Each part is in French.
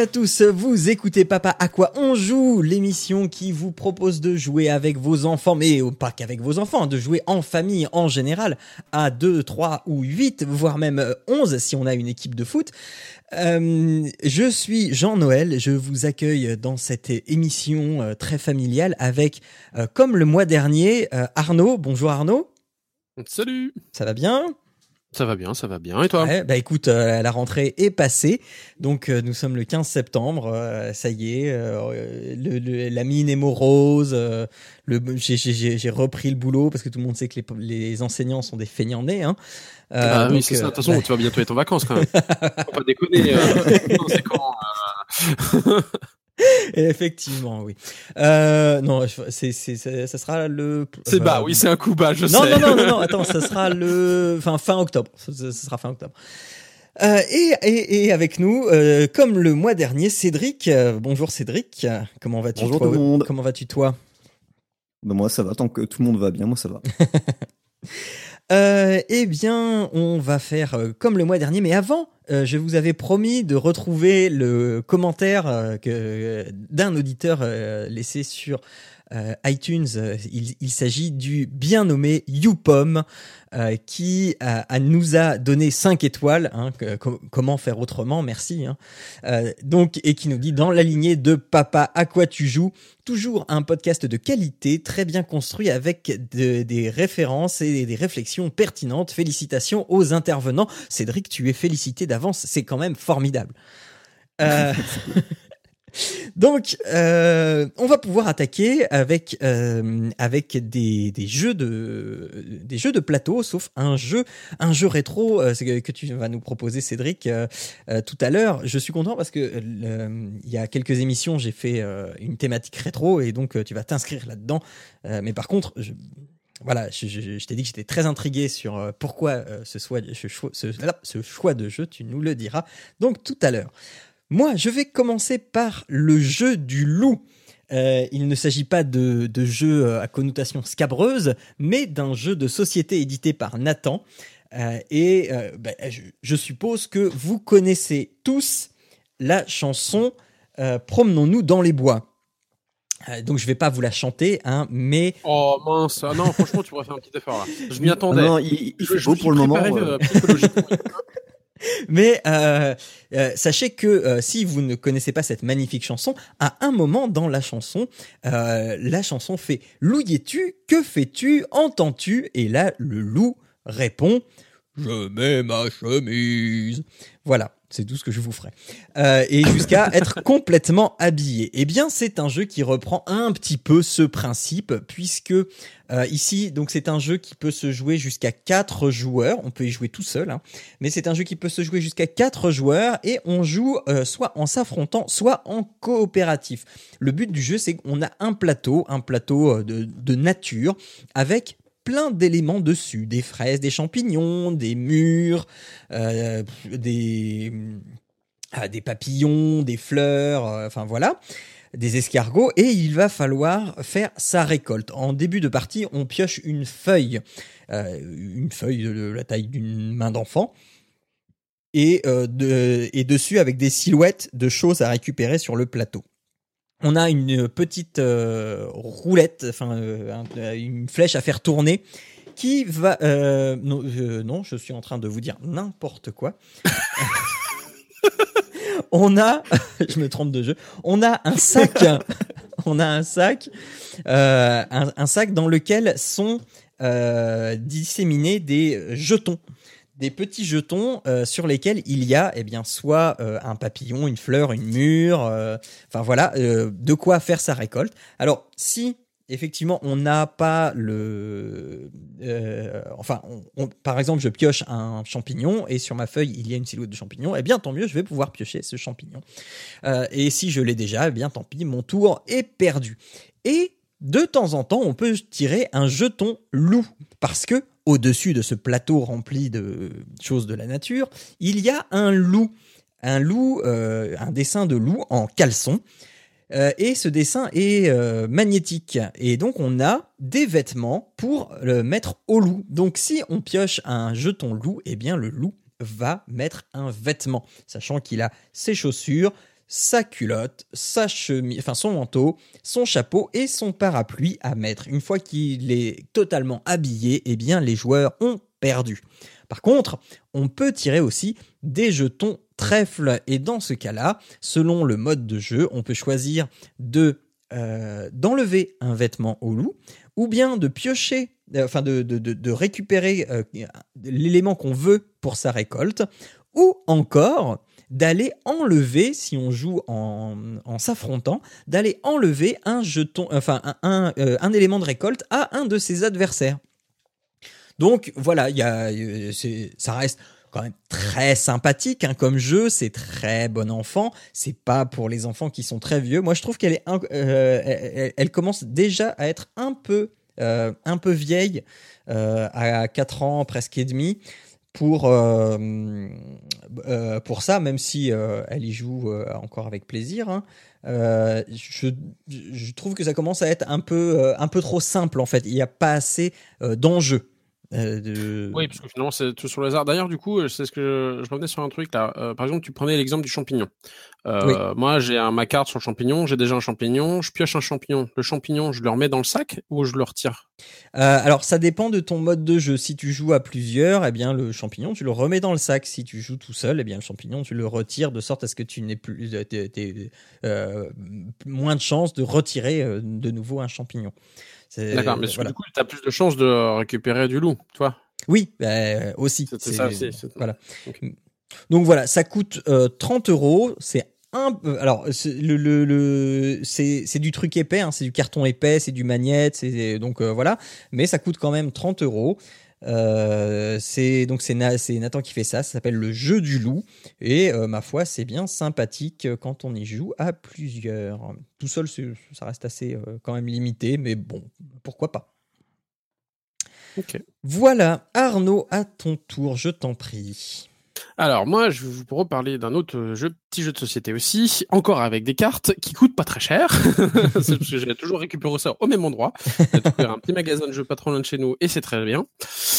À tous, vous écoutez Papa à quoi on joue, l'émission qui vous propose de jouer avec vos enfants, mais pas qu'avec vos enfants, de jouer en famille en général, à 2, 3 ou 8, voire même 11 si on a une équipe de foot. Euh, je suis Jean-Noël, je vous accueille dans cette émission euh, très familiale avec, euh, comme le mois dernier, euh, Arnaud. Bonjour Arnaud. Salut Ça va bien? Ça va bien, ça va bien. Et toi Ouais, bah écoute, euh, la rentrée est passée, donc euh, nous sommes le 15 septembre, euh, ça y est, euh, le, le- la mine est morose, euh, le, j'ai, j'ai- j'ai, j'ai repris le boulot parce que tout le monde sait que les, les enseignants sont des feignants nés. Hein. Euh, Ah oui, c'est ça. De toute façon, bah, tu vas bientôt être en vacances quand même. Faut pas déconner. euh. Non, c'est quand euh, effectivement, oui. Euh, non, c'est, c'est, c'est- ça sera le. C'est enfin, bas, oui, c'est un coup bas, je non, sais. non, non, non, non, attends, ça sera le, enfin, fin octobre. Ça, sera fin octobre. Euh, et, et, et avec nous, euh, comme le mois dernier, Cédric. Euh, bonjour Cédric. Comment vas-tu Bonjour toi tout le monde. Comment vas-tu toi? Bah moi ça va, tant que tout le monde va bien, moi ça va. euh, Eh bien, on va faire euh, comme le mois dernier, mais avant, euh, je vous avais promis de retrouver le commentaire d'un auditeur laissé sur euh, iTunes. Euh, Il, s'agit du bien nommé YouPom euh, qui nous a donné 5 étoiles. hein, comment faire autrement Merci. hein. Donc et qui nous dit dans la lignée de Papa à quoi tu joues toujours un podcast de qualité, très bien construit avec de- des références et des réflexions pertinentes. Félicitations aux intervenants. Cédric, tu es félicité d'avance, c'est quand même formidable. Donc, euh, on va pouvoir attaquer avec euh, avec des, des jeux de des jeux de plateau, sauf un jeu un jeu rétro euh, que, tu vas nous proposer, Cédric, tout à l'heure. Je suis content parce que il y a quelques émissions, j'ai fait une thématique rétro et donc tu vas t'inscrire là-dedans. Mais par contre, je, voilà, je, t'ai dit que j'étais très intrigué sur pourquoi ce, ce choix de jeu, tu nous le diras donc tout à l'heure. Moi, je vais commencer par le jeu du loup. Euh, il ne s'agit pas de, de jeu euh, à connotation scabreuse, mais d'un jeu de société édité par Nathan. Euh, et euh, ben, je, je suppose que vous connaissez tous la chanson Promenons-nous dans les bois. Donc je vais pas vous la chanter, hein, mais Oh mince. Ah non, franchement, tu pourrais faire un petit effort là. Je m'y attendais. Non, il, il fait je beau pour le moment. préparé, euh, euh, psychologiquement. Mais euh, euh, sachez que euh, si vous ne connaissez pas cette magnifique chanson, à un moment dans la chanson, la chanson fait Louillais-tu Que fais-tu? Entends-tu? Et là, le loup répond Je mets ma chemise. Voilà. C'est tout ce que je vous ferai. Euh, et jusqu'à être complètement habillé. Eh bien, c'est un jeu qui reprend un petit peu ce principe, puisque euh, ici, donc c'est un jeu qui peut se jouer jusqu'à quatre joueurs. On peut y jouer tout seul, hein mais c'est un jeu qui peut se jouer jusqu'à 4 joueurs et on joue euh, soit en s'affrontant, soit en coopératif. Le but du jeu, c'est qu'on a un plateau, un plateau de, de nature, avec plein d'éléments dessus, des fraises, des champignons, des murs, euh, des, ah, des papillons, des fleurs, euh, enfin voilà des escargots et il va falloir faire sa récolte. En début de partie, on pioche une feuille, euh, une feuille de la taille d'une main d'enfant, et, euh, de, et dessus avec des silhouettes de choses à récupérer sur le plateau. On a une petite euh, roulette, enfin euh, un- une flèche à faire tourner qui va... euh, non, euh, non, je suis en train de vous dire n'importe quoi. on a, je me trompe de jeu, on a un sac, on a un sac, euh, un, un sac dans lequel sont euh, disséminés des jetons des petits jetons euh, sur lesquels il y a eh bien soit euh, un papillon, une fleur, une mûre, euh, enfin voilà, de quoi faire sa récolte. Alors si effectivement, on n'a pas le. enfin, par exemple, je pioche un champignon et sur ma feuille il y a une silhouette de champignon. Eh bien, tant mieux, je vais pouvoir piocher ce champignon. Et si je l'ai déjà, eh bien, tant pis, mon tour est perdu. Et de temps en temps, on peut tirer un jeton loup parce que au-dessus de ce plateau rempli de choses de la nature, il y a un loup, un loup, euh, un dessin de loup en caleçon. Euh, et ce dessin est euh, magnétique. Et donc, on a des vêtements pour le mettre au loup. Donc, si on pioche un jeton loup, eh bien, le loup va mettre un vêtement, sachant qu'il a ses chaussures, sa culotte, sa chemise, enfin son manteau, son chapeau et son parapluie à mettre. Une fois qu'il est totalement habillé, eh bien, les joueurs ont perdu. Par contre, on peut tirer aussi des jetons trèfle et dans ce cas-là, selon le mode de jeu, on peut choisir de euh, d'enlever un vêtement au loup ou bien de piocher, euh, enfin de, de, de, récupérer euh, l'élément qu'on veut pour sa récolte ou encore d'aller enlever, si on joue en, s'affrontant, d'aller enlever un jeton, enfin un, euh, un élément de récolte à un de ses adversaires. Donc voilà, il y a, euh, ça reste quand même très sympathique hein, comme jeu, c'est très bon enfant, c'est pas pour les enfants qui sont très vieux. Moi je trouve qu'elle est, euh, elle, commence déjà à être un peu, un peu vieille, à 4 ans presque et demi pour euh, euh, pour ça, même si euh, elle y joue euh, encore avec plaisir. hein. Je, trouve que ça commence à être un peu un peu trop simple en fait. Il n'y a pas assez d'enjeux. Euh, de... Oui, parce que finalement, c'est tout sur le hasard. D'ailleurs, du coup, c'est ce que je, je revenais sur un truc là. Euh, par exemple, tu prenais l'exemple du champignon. Euh, Moi, j'ai un- ma carte sur le champignon, j'ai déjà un champignon, je pioche un champignon. Le champignon, je le remets dans le sac ou je le retire? Euh, alors ça dépend de ton mode de jeu. Si tu joues à plusieurs, eh bien le champignon tu le remets dans le sac. Si tu joues tout seul, eh bien le champignon tu le retires de sorte à ce que tu n'aies plus euh, euh, moins de chances de retirer euh, de nouveau un champignon. C'est- D'accord, mais voilà. du coup, tu as plus de chances de récupérer du loup, toi. Oui, bah, aussi. C'est ça aussi. Voilà. Donc voilà, ça coûte euh, 30 euros. C'est un peu. Alors, c'est le, le, le- c'est c'est du truc épais, hein, c'est du carton épais, c'est du magnète, c'est donc euh, voilà. Mais ça coûte quand même 30 euros. Euh, c'est donc c'est Na- c'est Nathan qui fait ça. Ça s'appelle le jeu du loup et euh, ma foi c'est bien sympathique euh, quand on y joue à plusieurs. Tout seul ça reste assez euh, quand même limité, mais bon pourquoi pas. Ok. Voilà Arnaud à ton tour, je t'en prie. Alors moi, je vais vous reparler d'un autre jeu, petit jeu de société aussi, encore avec des cartes qui coûtent pas très cher, c'est parce que j'ai toujours récupéré ça au même endroit. J'ai trouvé un petit magasin de jeux pas trop loin de chez nous et c'est très bien.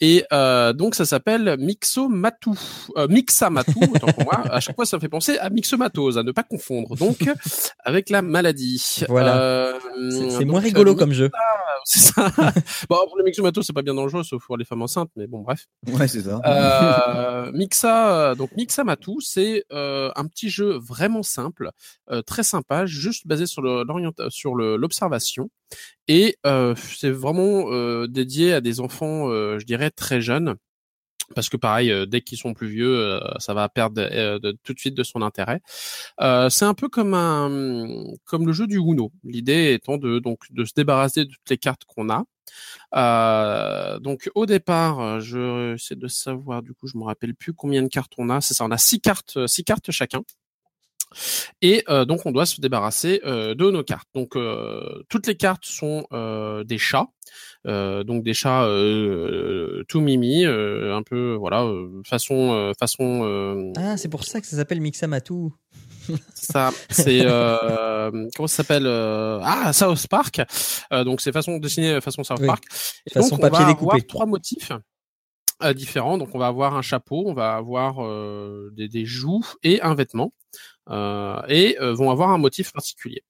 Et euh, donc ça s'appelle Mixomatu, euh, Mixamatu, autant pour moi. À chaque fois, ça me fait penser à Mixomatose, à ne pas confondre. Donc avec la maladie. Voilà. Euh, C'est moins rigolo comme jeu. c'est ça. bon, pour le Mixomatose, c'est pas bien dangereux, sauf pour les femmes enceintes, mais bon, bref. Ouais, c'est ça. Euh, Mixa, donc Mixamatu, c'est euh, un petit jeu vraiment simple, euh, très sympa, juste basé sur l'observation, et euh, c'est vraiment euh, dédié à des enfants, euh, je dirais très jeunes. Parce que pareil, euh, dès qu'ils sont plus vieux, euh, ça va perdre euh, tout de suite de son intérêt. C'est un peu comme un, comme le jeu du Uno. L'idée étant de donc de se débarrasser de toutes les cartes qu'on a, donc au départ, je essaie de savoir, du coup, je me rappelle plus combien de cartes on a. C'est ça, on a six cartes, six cartes chacun. Et euh, donc on doit se débarrasser euh, de nos cartes. Donc euh, toutes les cartes sont euh, des chats, Euh, donc des chats euh, tout mimi, euh, un peu voilà euh, façon euh, façon euh, Ah, c'est pour ça que ça s'appelle Mixamatu. ça, c'est euh, comment ça s'appelle Ah, South Park. Euh, donc c'est façon dessinée façon South Oui. Park. Et Façon donc, papier on va découpé. avoir trois motifs euh, différents. Donc on va avoir un chapeau, on va avoir euh, des, des joues et un vêtement. Euh, et euh, vont avoir un motif particulier.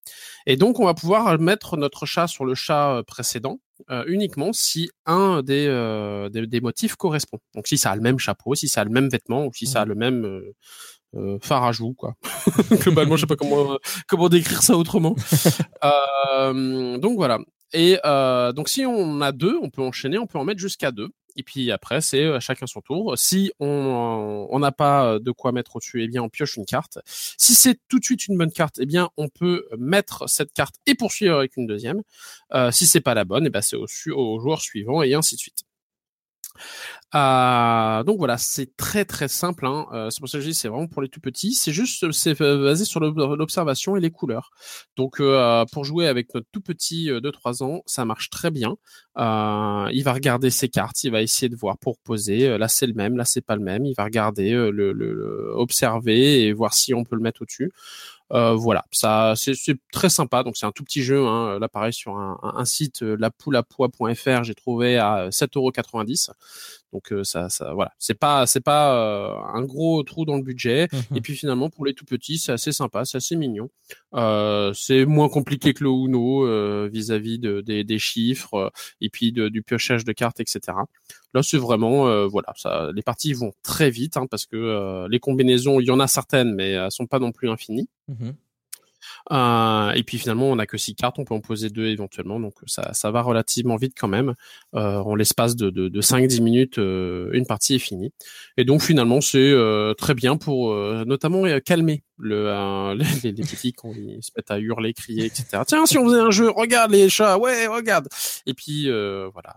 Et donc on va pouvoir mettre notre chat sur le chat euh, précédent euh, uniquement si un des, euh, des, des motifs correspond. Donc si ça a le même chapeau, si ça a le même vêtement ou si ça a le même euh, euh, phare à joue quoi. Globalement, je sais pas comment euh, comment décrire ça autrement. Euh, donc voilà. Et euh, donc si on a deux, on peut enchaîner, on peut en mettre jusqu'à deux. Et puis après, c'est euh, chacun son tour. Si on on n'a pas de quoi mettre au-dessus, eh bien on pioche une carte. Si c'est tout de suite une bonne carte, eh bien on peut mettre cette carte et poursuivre avec une deuxième. Euh, si c'est pas la bonne, eh ben c'est au, au joueur suivant et ainsi de suite. Euh, donc voilà, c'est très très simple. Hein. Euh, c'est pour ça que je dis c'est vraiment pour les tout petits. C'est juste c'est basé sur l'observation et les couleurs. Donc euh, pour jouer avec notre tout petit de 3 ans, ça marche très bien. il va regarder ses cartes, il va essayer de voir pour poser. Là c'est le même, là c'est pas le même. Il va regarder, le, observer et voir si on peut le mettre au-dessus. Euh, voilà, ça c'est très sympa. Donc c'est un tout petit jeu. Hein. Là pareil sur un, un site euh, lapouleapois.fr, j'ai trouvé à 7,90€. Donc euh, ça, ça voilà, c'est pas c'est pas un gros trou dans le budget. Mmh Et puis finalement pour les tout petits, c'est assez sympa, c'est assez mignon. c'est moins compliqué que le Uno vis-à-vis de, des, des, chiffres et puis de, du piochage de cartes, etc. Là c'est vraiment voilà, ça, les parties vont très vite hein, parce que les combinaisons, il y en a certaines, mais elles sont pas non plus infinies. Mmh euh, et puis finalement, on n'a que six cartes, on peut en poser deux éventuellement, donc ça, ça va relativement vite quand même. Euh, en l'espace de, de, de 5-10 minutes, euh, une partie est finie. Et donc finalement, c'est euh, très bien pour euh, notamment calmer le, les, les, petits quand ils se mettent à hurler, crier, etc. Tiens, si on faisait un jeu, regarde les chats, ouais, regarde. Et puis voilà,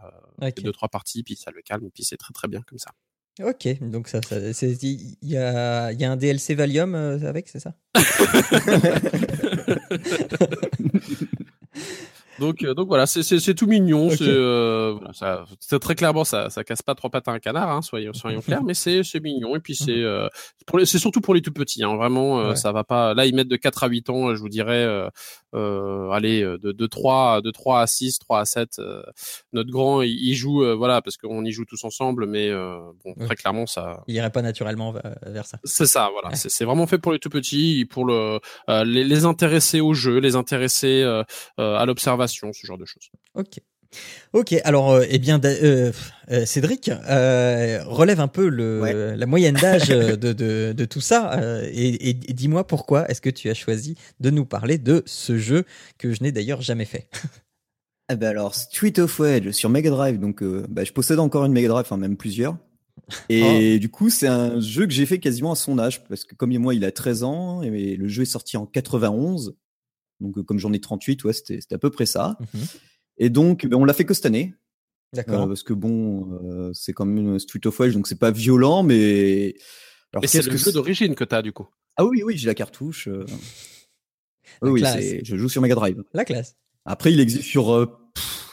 deux trois parties, puis ça le calme, et puis c'est très très bien comme ça. Ok, donc ça, il y a, y a un DLC Valium euh, avec, c'est ça Donc, euh, donc voilà, c'est tout mignon. C'est euh, ça, très clairement, ça, ça casse pas trois pattes à un canard, hein, soyons, soyons clairs, mais c'est mignon. Et puis c'est mhm. euh, c'est surtout pour les tout petits. Hein, vraiment, euh, ça va pas. Là, ils mettent de 4 à 8 ans. Je vous dirais, euh, allez, de, de 3 de 3 à 6, 3 à 7. notre grand, il, joue, voilà, parce qu'on y joue tous ensemble, mais bon, très clairement, ça. Il irait pas naturellement vers ça. C'est ça, voilà. C'est vraiment fait pour les tout petits, pour le les, les intéresser au jeu, les intéresser à l'observation ce genre de choses. Ok. Ok, alors euh, eh bien euh, euh, Cédric relève un peu le, la moyenne d'âge de, de, de, tout ça et, et, dis-moi pourquoi est-ce que tu as choisi de nous parler de ce jeu que je n'ai d'ailleurs jamais fait? Eh ben alors Street of Rage sur Mega Drive, donc bah, je possède encore une Mega Drive, enfin même plusieurs. Et oh. du coup, c'est un jeu que j'ai fait quasiment à son âge, parce que comme moi, il a 13 ans, et le jeu est sorti en 91. Donc, comme j'en ai 38, ouais, c'était à peu près ça. Mhm. Et donc, ben, on l'a fait que cette année. D'accord. Euh, parce que bon, euh, c'est comme une Street of Rage, donc c'est pas violent, mais. Alors, c'est le jeu d'origine que tu as du coup. Ah oui, oui, j'ai la cartouche. oui, oui je joue sur Mega Drive. La classe. Après, il existe sur.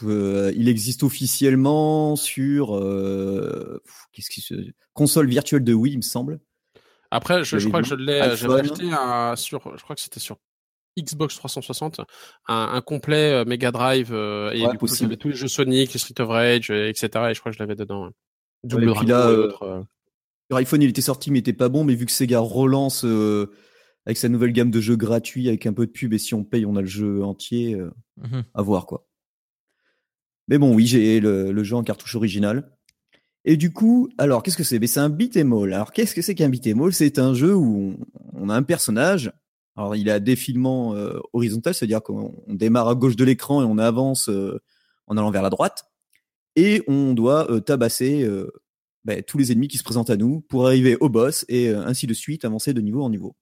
il existe officiellement sur. Qu'est-ce qui se. Console virtuelle de Wii, il me semble. Après, je, je crois que je l'ai. Acheté un, sur. Je crois que c'était sur Xbox 360, un, complet euh, Mega Drive euh, et du coup avait tous les jeux Sonic, les Street of Rage, etc. Et je crois que je l'avais dedans. Double ouais, là, euh, iPhone il était sorti mais il était pas bon, mais vu que Sega relance avec sa nouvelle gamme de jeux gratuits avec un peu de pub et si on paye on a le jeu entier, mmh à voir quoi. Mais bon oui j'ai le, le, jeu en cartouche originale. Et du coup, alors qu'est-ce que c'est? C'est un beat'em all. Alors qu'est-ce que c'est qu'un beat'em all? C'est un jeu où on, on, a un personnage alors, il a défilement euh, horizontal, c'est-à-dire qu'on démarre à gauche de l'écran et on avance euh, en allant vers la droite. Et on doit euh, tabasser bah, tous les ennemis qui se présentent à nous pour arriver au boss et ainsi de suite, avancer de niveau en niveau.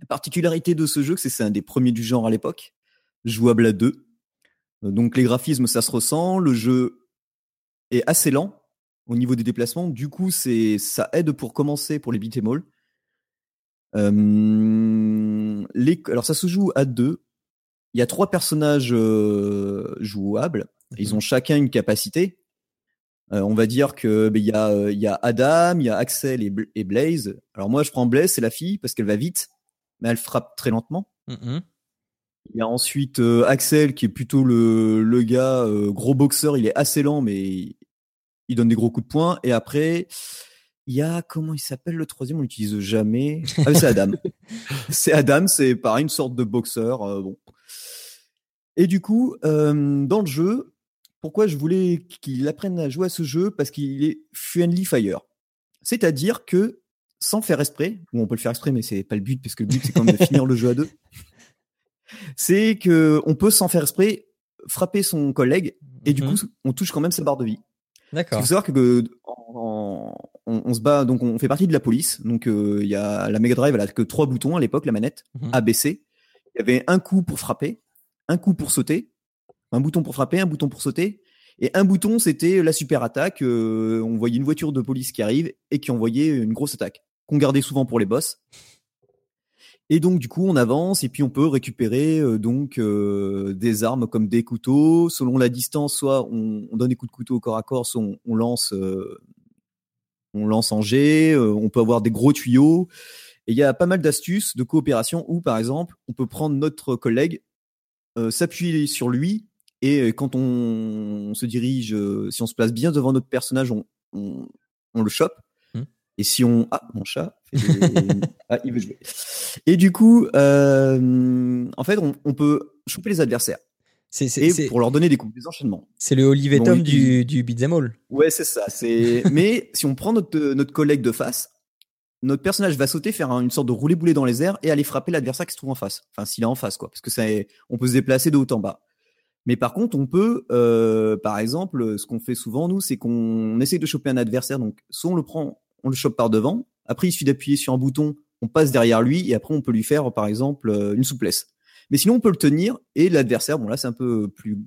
La particularité de ce jeu, c'est que c'est un des premiers du genre à l'époque, jouable à deux. Donc les graphismes, ça se ressent. Le jeu est assez lent au niveau des déplacements. Du coup, c'est ça aide pour commencer pour les beat'em all. Euh, les, alors ça se joue à deux. Il y a trois personnages euh, jouables. Ils ont chacun une capacité. Euh, on va dire que ben, il y, a, y a Adam, il y a Axel et, Blaze. Alors moi je prends Blaze, c'est la fille parce qu'elle va vite, mais elle frappe très lentement. Mm-hmm. Il y a ensuite Axel qui est plutôt le, le gars gros boxeur. Il est assez lent mais il donne des gros coups de poing. Et après il y a, comment il s'appelle le troisième? On l'utilise jamais. Ah, c'est Adam. c'est Adam, c'est pareil, une sorte de boxeur. Euh, bon. Et du coup, euh, dans le jeu, pourquoi je voulais qu'il apprenne à jouer à ce jeu? Parce qu'il est friendly fire. C'est-à-dire que, sans faire exprès, ou on peut le faire exprès, mais c'est pas le but, parce que le but c'est quand même de finir le jeu à deux. C'est que on peut sans faire exprès frapper son collègue, et du mmh coup, on touche quand même sa barre de vie. D'accord. Il faut savoir que on, se bat, donc on fait partie de la police. Donc il y a la Mega Drive, elle a que trois boutons à l'époque, la manette mhm. A, B, C. Il y avait un coup pour frapper, un coup pour sauter, un bouton pour frapper, un bouton pour sauter, et un bouton c'était la super attaque. on voyait une voiture de police qui arrive et qui envoyait une grosse attaque qu'on gardait souvent pour les boss. Et donc du coup on avance et puis on peut récupérer euh, donc euh, des armes comme des couteaux selon la distance soit on, donne des coups de couteau au corps à corps soit on, lance euh, on lance en jet on peut avoir des gros tuyaux et il y a pas mal d'astuces de coopération où par exemple on peut prendre notre collègue s'appuyer sur lui et quand on, se dirige si on se place bien devant notre personnage on, on le chope et si on ah mon chat ah il veut jouer. Et du coup, euh, en fait, on, peut choper les adversaires. C'est pour leur donner des coups, des enchaînements. C'est le Olivier Tom du, du beat'em all. Ouais, c'est ça. C'est mais si on prend notre notre collègue de face, notre personnage va sauter, faire une sorte de rouler boulet dans les airs et aller frapper l'adversaire qui se trouve en face. Enfin, s'il est en face, quoi, parce que ça, on peut se déplacer de haut en bas. Mais par contre, on peut, euh, par exemple, ce qu'on fait souvent nous, c'est qu'on essaye de choper un adversaire. Donc, soit on le prend on le chope par devant. Après, il suffit d'appuyer sur un bouton, on passe derrière lui et après on peut lui faire, par exemple, euh, une souplesse. Mais sinon, on peut le tenir et l'adversaire, bon là, c'est un peu plus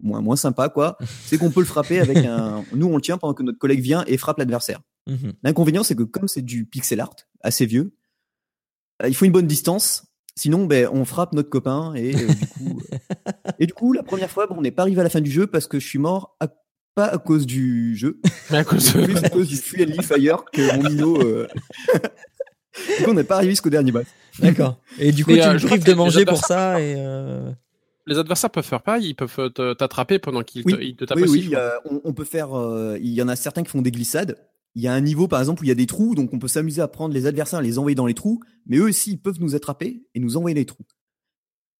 moins moins sympa quoi. C'est qu'on peut le frapper avec un. Nous, on le tient pendant que notre collègue vient et frappe l'adversaire. Mhm. L'inconvénient, c'est que comme c'est du pixel art assez vieux, euh, il faut une bonne distance. Sinon, ben, on frappe notre copain et euh, du coup, et du coup, la première fois, bon, on n'est pas arrivé à la fin du jeu parce que je suis mort à pas à cause du jeu, mais à cause, plus à cause du Free Fire que mon Mino. Euh... du coup, on n'est pas arrivé jusqu'au dernier boss. D'accord. Et du coup, tu euh, prives de manger pour ça et. Euh... Les adversaires peuvent faire pareil, ils peuvent t'attraper pendant qu'ils te, te tapent oui, Oui, on, on, peut faire. Euh, il y en a certains qui font des glissades. Il y a un niveau, par exemple, où il y a des trous, donc on peut s'amuser à prendre les adversaires, les envoyer dans les trous, mais eux aussi, ils peuvent nous attraper et nous envoyer les trous.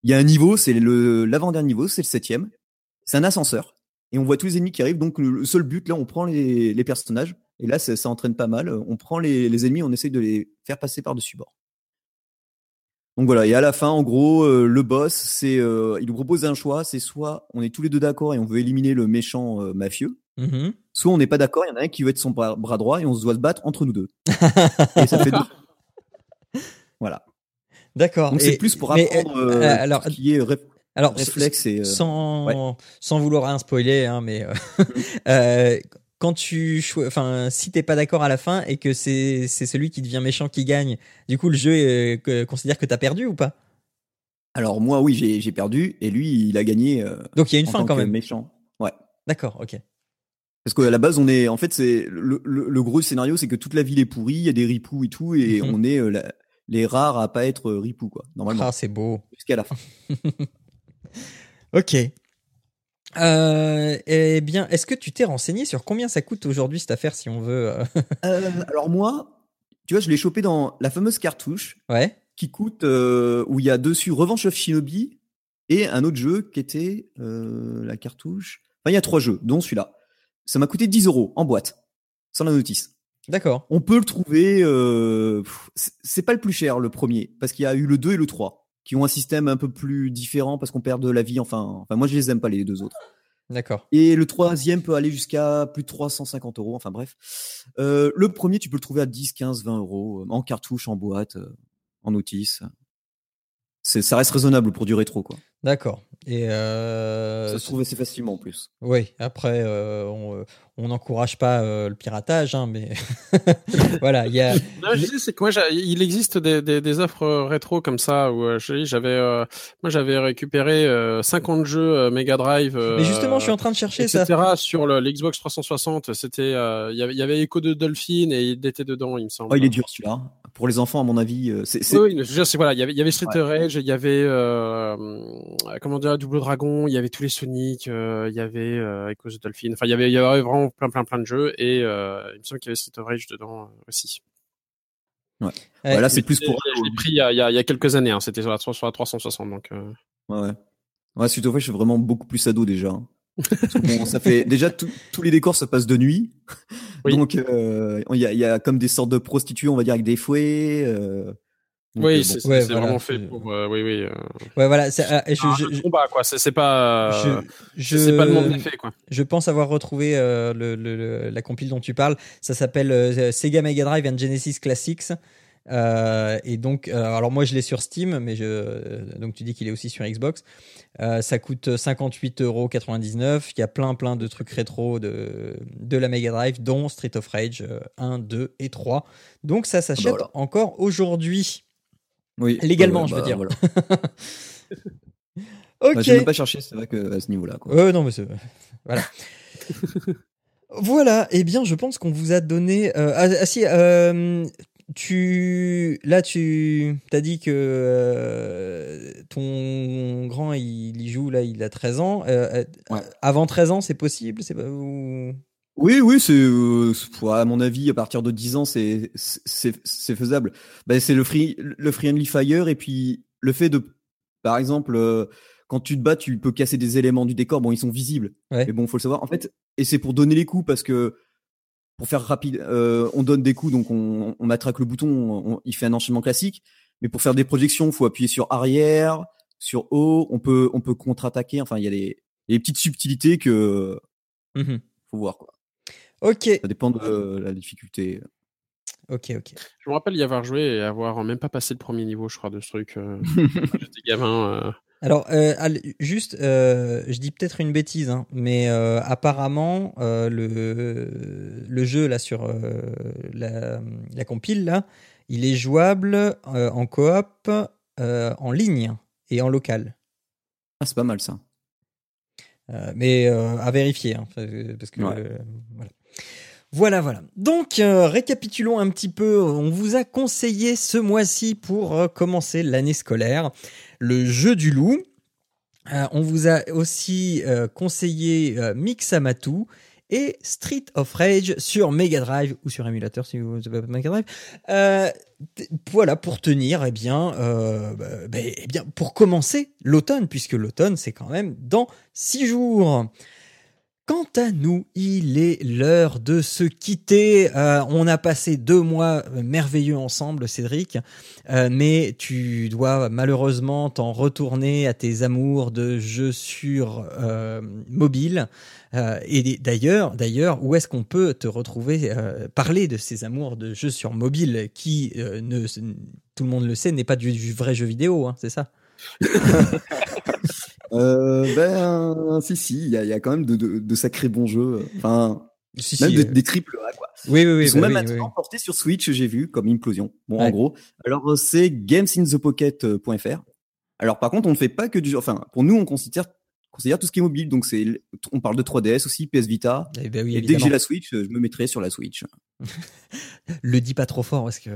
Il y a un niveau, c'est l'avant-dernier niveau, c'est le septième. C'est un ascenseur et on voit tous les ennemis qui arrivent. Donc le seul but là, on prend les, les personnages et là ça, ça, entraîne pas mal. On prend les, les, ennemis, on essaye de les faire passer par dessus bord. Donc voilà, et à la fin, en gros, euh, le boss, c'est, euh, il nous propose un choix, c'est soit on est tous les deux d'accord et on veut éliminer le méchant euh, mafieux, mmh soit on n'est pas d'accord, il y en a un qui veut être son bras, droit et on se doit se battre entre nous deux. et ça fait deux. Voilà. D'accord. Donc c'est plus pour apprendre alors, ce qui est alors, réflexe et, sans, sans vouloir rien spoiler, hein, mais euh, quand tu, enfin, si t'es pas d'accord à la fin et que c'est c'est celui qui devient méchant qui gagne, du coup le jeu considère que t'as perdu ou pas? Alors moi oui j'ai perdu et lui il a gagné. Donc il y a une fin quand même. Méchant. Ouais. D'accord, ok. Parce qu'à la base, on est, en fait, c'est le, le, gros scénario, c'est que toute la ville est pourrie, il y a des ripoux et tout, et mhm. on est les rares à pas être ripoux, quoi. Normalement. Ah, c'est beau. Jusqu'à la fin. ok. Euh, eh bien, est-ce que tu t'es renseigné sur combien ça coûte aujourd'hui cette affaire si on veut euh? Euh, Alors moi, tu vois, je l'ai chopé dans la fameuse cartouche. Ouais. Qui coûte où il y a dessus Revanche of Shinobi et un autre jeu qui était la cartouche. Enfin, il y a trois jeux, dont celui-là. Ça m'a coûté 10 euros en boîte, sans la notice. D'accord. On peut le trouver. c'est pas le plus cher le premier parce qu'il y a eu le 2 et le 3 qui ont un système un peu plus différent parce qu'on perd de la vie. Enfin, enfin, moi, je les aime pas, les deux autres. D'accord. Et le troisième peut aller jusqu'à plus de 350 euros. Enfin, bref. Euh, le premier, tu peux le trouver à 10, 15, 20 euros en cartouche, en boîte, euh, en notice. Ça reste raisonnable pour du rétro, quoi. D'accord. Et euh, ça se trouve assez facilement en plus. Oui, après, euh, on n'encourage pas euh, le piratage, hein, mais voilà, il y a. Non, je sais, c'est que moi, il existe des, des, des, offres rétro comme ça où j'avais, moi, j'avais récupéré 50 jeux Mega Drive. mais justement, je suis en train de chercher etc., ça. Sur le, l'Xbox 360, c'était, il y avait Echo de Dolphin et il était dedans, il me semble. Oh, il est dur celui-là. Pour les enfants, à mon avis, c'est. Oui, je voilà, il y avait, il y avait Street Rage, il y avait, comment dire, Double Dragon, il y avait tous les Sonic, il y avait Echo the Dolphin. Enfin, il y avait, il y avait vraiment plein, plein, plein de jeux. Et euh, il me semble qu'il y avait Street of Rage dedans euh, aussi. Ouais. Voilà, c'est plus pour. Je l'ai pris il y, a, il y, a, quelques années. Hein. C'était sur la, sur la 360. Donc, euh... Ouais, ouais. Ouais, Street of Rage, je suis vraiment beaucoup plus ado déjà. Hein. bon, ça fait déjà tous les décors se passent de nuit, oui. donc euh, il y, a, y, a, comme des sortes de prostituées, on va dire avec des fouets. Euh, oui, c'est vraiment fait pour. oui, oui. Ouais, voilà. C'est je, je, combat, quoi. C'est pas. Je, pas le monde des quoi. Je pense avoir retrouvé le, le, la compile dont tu parles. Ça s'appelle Sega Mega Drive and Genesis Classics. Euh, et donc, euh, alors moi je l'ai sur Steam, mais je, donc tu dis qu'il est aussi sur Xbox. Euh, ça coûte 58,99€. Il y a plein plein de trucs rétro de, de la Mega Drive, dont Street of Rage 1, 2 et 3. Donc ça s'achète bah encore aujourd'hui. Oui. Légalement, je veux bah dire. Voilà. ok. Bah, je ne pas chercher, c'est vrai que à ce niveau-là. Euh, non, mais c'est voilà. Voilà, eh bien, je pense qu'on vous a donné. ah, ah, si, euh, tu là tu t'as dit que euh, ton grand il, y joue là il a 13 ans euh, euh, avant 13 ans c'est possible? C'est pas oui oui c'est à mon avis à partir de 10 ans c'est c'est faisable ben, c'est le free le friendly fire et puis le fait de par exemple quand tu te bats tu peux casser des éléments du décor bon ils sont visibles mais bon faut le savoir en fait et c'est pour donner les coups parce que pour faire rapide, euh, on donne des coups, donc on, on matraque le bouton, il fait un enchaînement classique. Mais pour faire des projections, faut appuyer sur arrière, sur haut. On peut, on peut contre-attaquer. Enfin, il y a des, petites subtilités que mmh faut voir quoi. Ok. Ça dépend de la difficulté. Ok, ok. Je me rappelle y avoir joué et avoir même pas passé le premier niveau, je crois, de ce truc. Euh, J'étais gamin. Euh, alors, euh, juste, euh, je dis peut-être une bêtise, hein, mais euh, apparemment, le, le jeu là sur la, la, compile là, il est jouable en coop, en ligne et en local. Ah, c'est pas mal ça. mais à vérifier, hein, parce que voilà. Voilà, voilà. Donc, récapitulons un petit peu. On vous a conseillé ce mois-ci pour commencer l'année scolaire le jeu du loup. Euh, on vous a aussi euh, conseillé euh, Mixamatu et Street of Rage sur Mega Drive ou sur émulateur si vous avez Mega Drive. voilà pour tenir, eh bien, bah, bah, eh bien, pour commencer l'automne, puisque l'automne c'est quand même dans six jours. Quant à nous, il est l'heure de se quitter. Euh, on a passé deux mois merveilleux ensemble, Cédric, euh, mais tu dois malheureusement t'en retourner à tes amours de jeux sur euh, mobile. et d'ailleurs, d'ailleurs, où est-ce qu'on peut te retrouver parler de ces amours de jeux sur mobile qui, tout le monde le sait, n'est pas du, vrai jeu vidéo, hein, c'est ça? euh, ben, si, si, il y a, y a, quand même de, de, de, sacrés bons jeux. Enfin, même euh. des triples A, quoi. Oui, oui, oui. Ils sont bah même maintenant portés sur Switch, j'ai vu, comme Implosion. Bon, en gros. Alors, c'est gamesinthepocket.fr. Alors, par contre, on ne fait pas que du Enfin, pour nous, on considère considère tout ce qui est mobile. Donc, c'est, on parle de 3DS aussi, PS Vita. Eh ben oui, et dès que j'ai la Switch, je me mettrai sur la Switch. Le dis pas trop fort parce que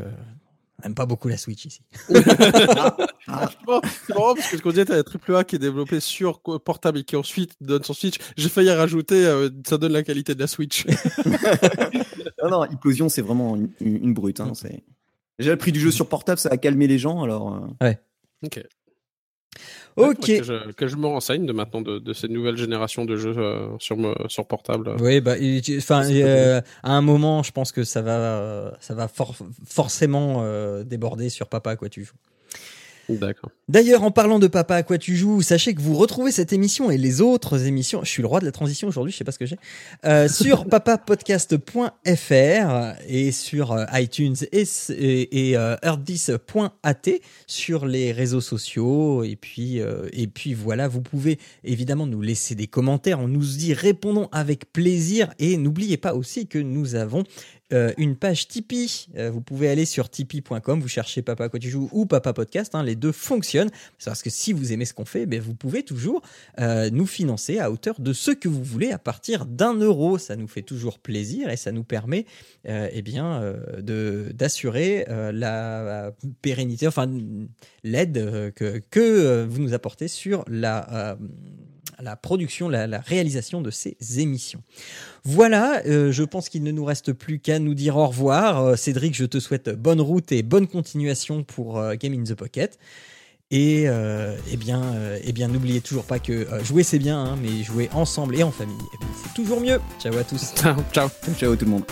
J'aime pas beaucoup la Switch ici. c'est marrant parce que ce qu'on disait, t'as la triple A qui est développée sur portable et qui ensuite donne son Switch. J'ai failli rajouter, euh, ça donne la qualité de la Switch. non, non, Implosion, c'est vraiment une, brute. Hein, c'est... Déjà, le prix du jeu sur portable, ça a calmé les gens, alors. Euh. Ouais. Ok. Ok. Que je, que je, me renseigne de maintenant de, de cette nouvelle génération de jeux euh, sur, sur portable. Oui, bah, enfin, euh, à un moment, je pense que ça va, ça va forcément euh, déborder sur Papa quoi tu. D'accord. D'ailleurs, en parlant de Papa à quoi tu joues, sachez que vous retrouvez cette émission et les autres émissions. Je suis le roi de la transition aujourd'hui, je sais pas ce que j'ai. Euh, sur papapodcast.fr et sur euh, iTunes et, et, et euh, sur les réseaux sociaux. Et puis, et puis voilà, vous pouvez évidemment nous laisser des commentaires. On nous y répondons avec plaisir. Et n'oubliez pas aussi que nous avons euh, une page Tipeee. Euh, vous pouvez aller sur tipeee.com, vous cherchez Papa quoi tu joues ou Papa Podcast, hein, les deux fonctionnent. Parce que si vous aimez ce qu'on fait, ben, vous pouvez toujours euh, nous financer à hauteur de ce que vous voulez à partir d'un euro. Ça nous fait toujours plaisir et ça nous permet eh bien, de, d'assurer la pérennité, enfin l'aide que, vous nous apportez sur la production, la, réalisation de ces émissions. Voilà, euh, je pense qu'il ne nous reste plus qu'à nous dire au revoir. Euh, Cédric, je te souhaite bonne route et bonne continuation pour euh, Game in the Pocket. Et eh bien, eh bien, n'oubliez toujours pas que jouer c'est bien, hein, mais jouer ensemble et en famille, eh c'est toujours mieux. Ciao à tous. Ciao, ciao, ciao tout le monde.